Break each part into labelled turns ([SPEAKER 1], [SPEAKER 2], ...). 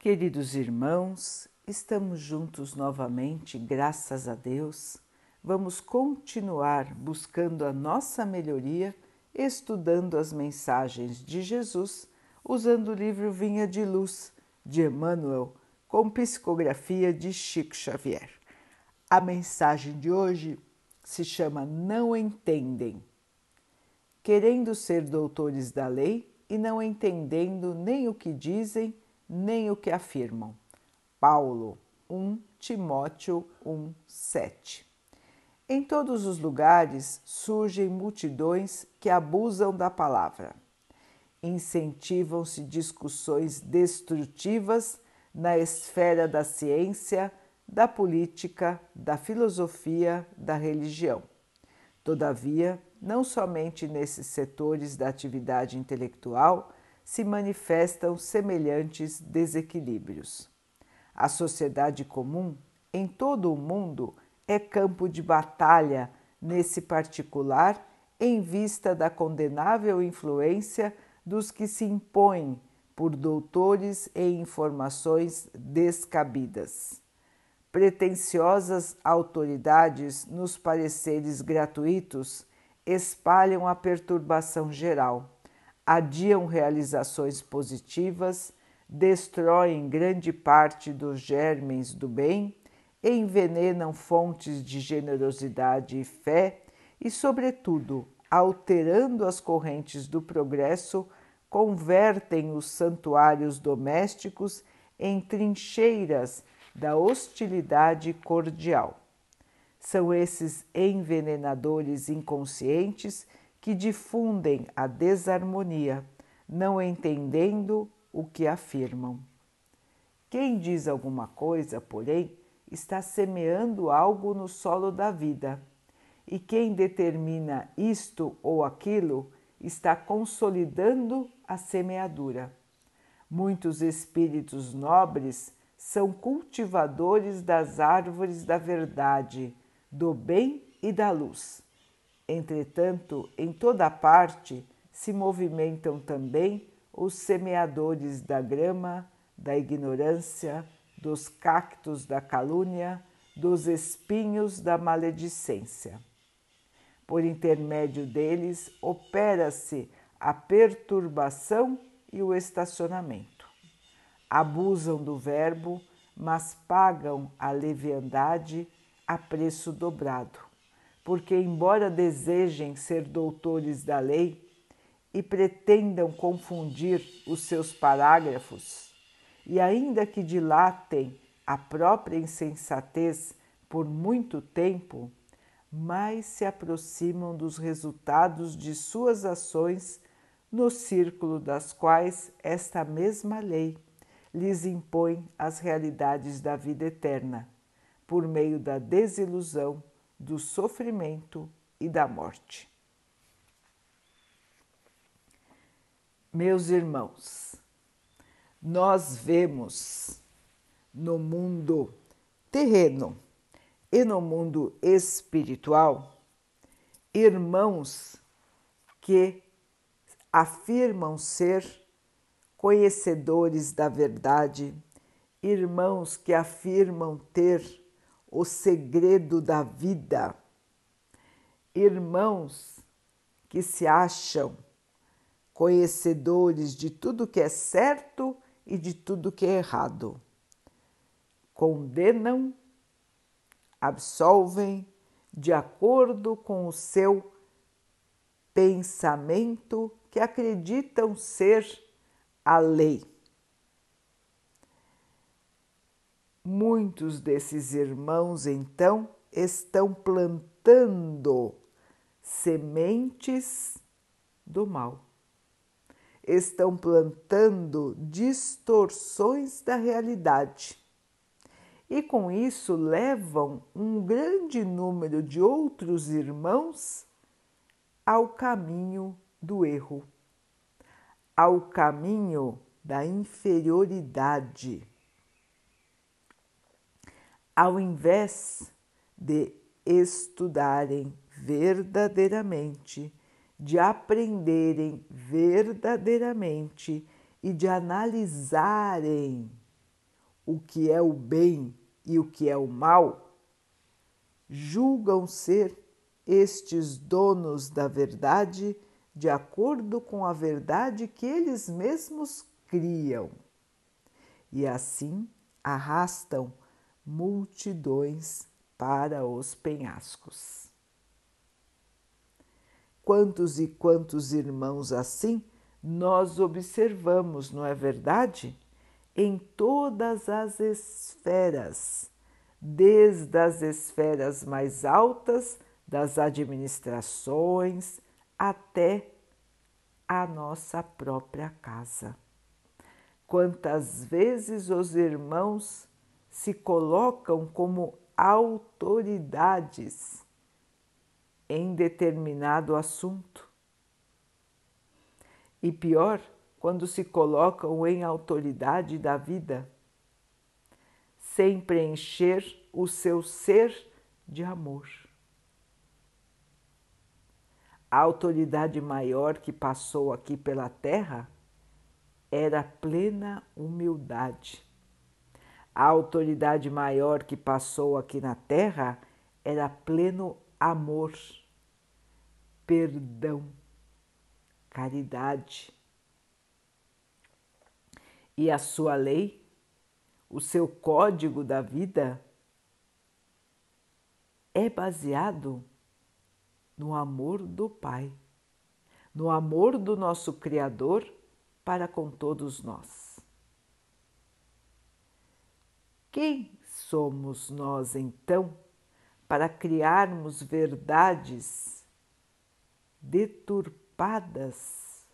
[SPEAKER 1] Queridos irmãos, estamos juntos novamente, graças a Deus. Vamos continuar buscando a nossa melhoria, estudando as mensagens de Jesus, usando o livro Vinha de Luz de Emmanuel, com psicografia de Chico Xavier. A mensagem de hoje se chama Não Entendem. Querendo ser doutores da lei e não entendendo nem o que dizem, nem o que afirmam. Paulo 1 Timóteo 1, 7. Em todos os lugares surgem multidões que abusam da palavra. Incentivam-se discussões destrutivas na esfera da ciência, da política, da filosofia, da religião. Todavia, não somente nesses setores da atividade intelectual, se manifestam semelhantes desequilíbrios. A sociedade comum, em todo o mundo, é campo de batalha nesse particular em vista da condenável influência dos que se impõem por doutores e informações descabidas. Pretensiosas autoridades nos pareceres gratuitos espalham a perturbação geral adiam realizações positivas, destroem grande parte dos germes do bem, envenenam fontes de generosidade e fé e, sobretudo, alterando as correntes do progresso, convertem os santuários domésticos em trincheiras da hostilidade cordial. São esses envenenadores inconscientes que difundem a desarmonia, não entendendo o que afirmam. Quem diz alguma coisa, porém, está semeando algo no solo da vida, e quem determina isto ou aquilo está consolidando a semeadura. Muitos espíritos nobres são cultivadores das árvores da verdade, do bem e da luz Entretanto, em toda parte se movimentam também os semeadores da grama, da ignorância, dos cactos da calúnia, dos espinhos da maledicência. Por intermédio deles, opera-se a perturbação e o estacionamento. Abusam do verbo, mas pagam a leviandade a preço dobrado porque, embora desejem ser doutores da lei e pretendam confundir os seus parágrafos, e ainda que dilatem a própria insensatez por muito tempo, mais se aproximam dos resultados de suas ações no círculo das quais esta mesma lei lhes impõe as realidades da vida eterna, por meio da desilusão do sofrimento e da morte. Meus irmãos, nós vemos no mundo terreno e no mundo espiritual irmãos que afirmam ser conhecedores da verdade, irmãos que afirmam ter o segredo da vida. Irmãos que se acham conhecedores de tudo que é certo e de tudo que é errado. Condenam, absolvem de acordo com o seu pensamento que acreditam ser a lei. Muitos desses irmãos, então, estão plantando sementes do mal, estão plantando distorções da realidade. E com isso levam um grande número de outros irmãos ao caminho do erro, ao caminho da inferioridade ao invés de estudarem verdadeiramente, de aprenderem verdadeiramente e de analisarem o que é o bem e o que é o mal, julgam ser estes donos da verdade de acordo com a verdade que eles mesmos criam. E assim arrastam multidões para os penhascos. Quantos e quantos irmãos assim nós observamos, não é verdade? Em todas as esferas, desde as esferas mais altas das administrações até a nossa própria casa. Quantas vezes os irmãos se colocam como autoridades em determinado assunto. E pior, quando se colocam em autoridade da vida, sem preencher o seu ser de amor. A autoridade maior que passou aqui pela terra era plena humildade. A autoridade maior que passou aqui na terra era pleno amor, perdão, caridade. E a sua lei, o seu código da vida, é baseado no amor do Pai, no amor do nosso Criador para com todos nós. Quem somos nós então para criarmos verdades deturpadas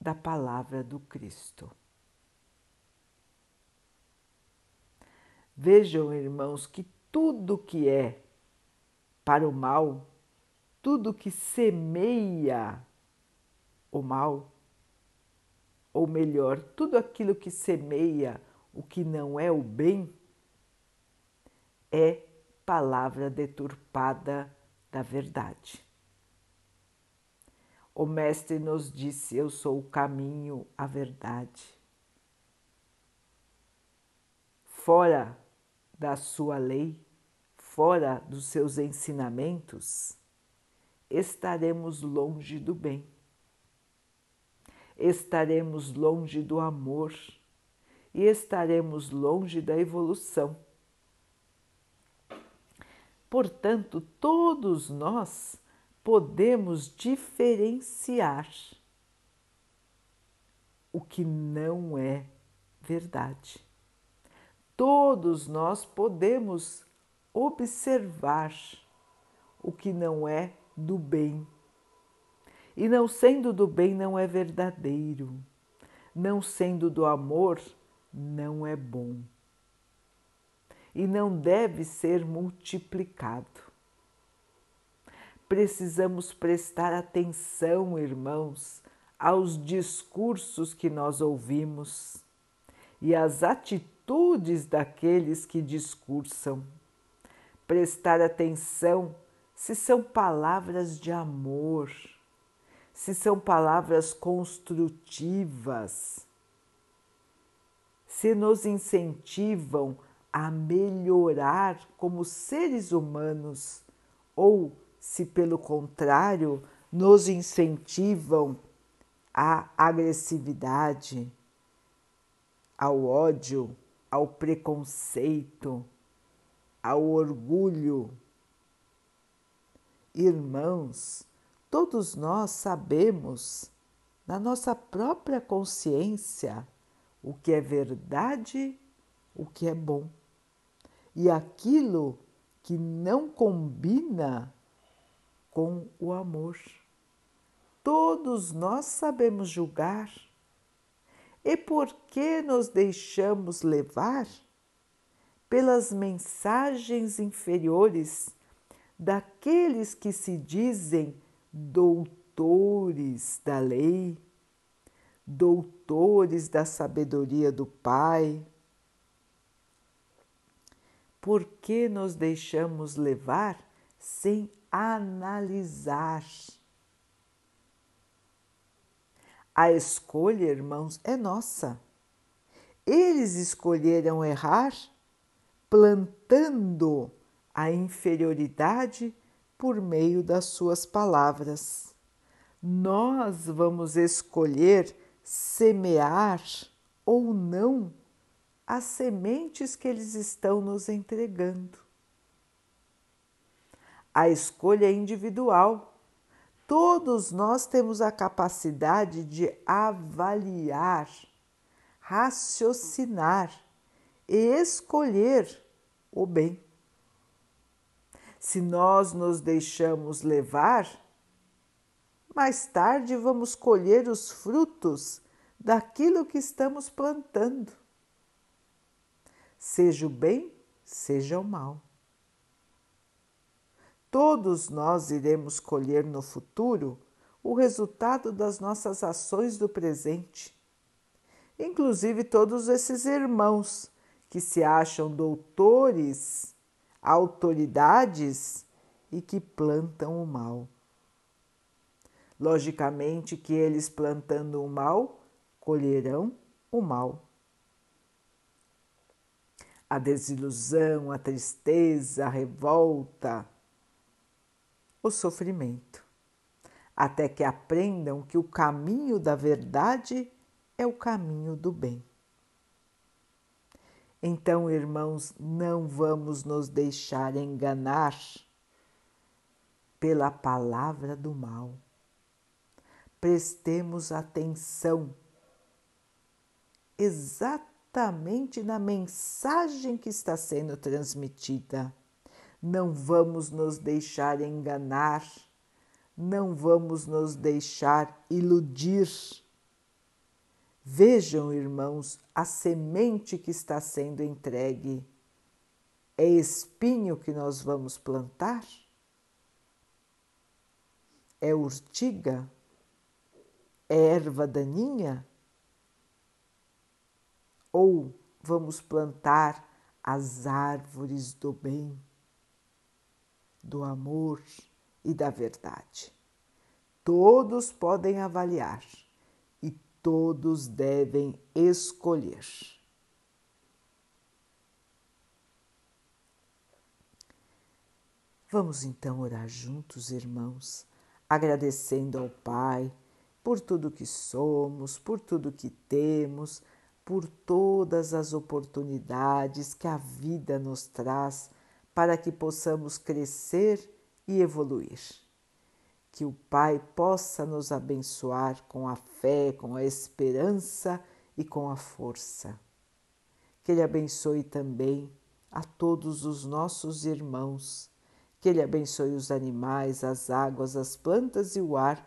[SPEAKER 1] da palavra do Cristo? Vejam, irmãos, que tudo que é para o mal, tudo que semeia o mal, ou melhor, tudo aquilo que semeia o que não é o bem, é palavra deturpada da verdade. O Mestre nos disse: Eu sou o caminho, a verdade. Fora da sua lei, fora dos seus ensinamentos, estaremos longe do bem, estaremos longe do amor e estaremos longe da evolução. Portanto, todos nós podemos diferenciar o que não é verdade. Todos nós podemos observar o que não é do bem. E não sendo do bem, não é verdadeiro. Não sendo do amor, não é bom. E não deve ser multiplicado. Precisamos prestar atenção, irmãos, aos discursos que nós ouvimos e às atitudes daqueles que discursam prestar atenção se são palavras de amor, se são palavras construtivas, se nos incentivam a melhorar como seres humanos ou se, pelo contrário, nos incentivam à agressividade, ao ódio, ao preconceito ao orgulho. Irmãos, todos nós sabemos, na nossa própria consciência, o que é verdade, o que é bom. E aquilo que não combina com o amor. Todos nós sabemos julgar. E por que nos deixamos levar? pelas mensagens inferiores daqueles que se dizem doutores da lei, doutores da sabedoria do Pai. Por que nos deixamos levar sem analisar? A escolha, irmãos, é nossa. eles escolheram errar, plantando a inferioridade por meio das suas palavras. Nós vamos escolher semear ou não as sementes que eles estão nos entregando. A escolha é individual. Todos nós temos a capacidade de avaliar, raciocinar e escolher o bem. Se nós nos deixamos levar, mais tarde vamos colher os frutos daquilo que estamos plantando seja o bem, seja o mal. Todos nós iremos colher no futuro o resultado das nossas ações do presente. Inclusive todos esses irmãos que se acham doutores, autoridades e que plantam o mal. Logicamente que eles plantando o mal colherão o mal a desilusão, a tristeza, a revolta, o sofrimento, até que aprendam que o caminho da verdade é o caminho do bem. Então, irmãos, não vamos nos deixar enganar pela palavra do mal. Prestemos atenção exatamente na mensagem que está sendo transmitida. Não vamos nos deixar enganar, não vamos nos deixar iludir. Vejam, irmãos, a semente que está sendo entregue. É espinho que nós vamos plantar? É urtiga? Erva daninha? ou vamos plantar as árvores do bem, do amor e da verdade. Todos podem avaliar e todos devem escolher. Vamos então orar juntos, irmãos, agradecendo ao Pai por tudo que somos, por tudo que temos por todas as oportunidades que a vida nos traz para que possamos crescer e evoluir. Que o Pai possa nos abençoar com a fé, com a esperança e com a força. Que Ele abençoe também a todos os nossos irmãos. Que Ele abençoe os animais, as águas, as plantas e o ar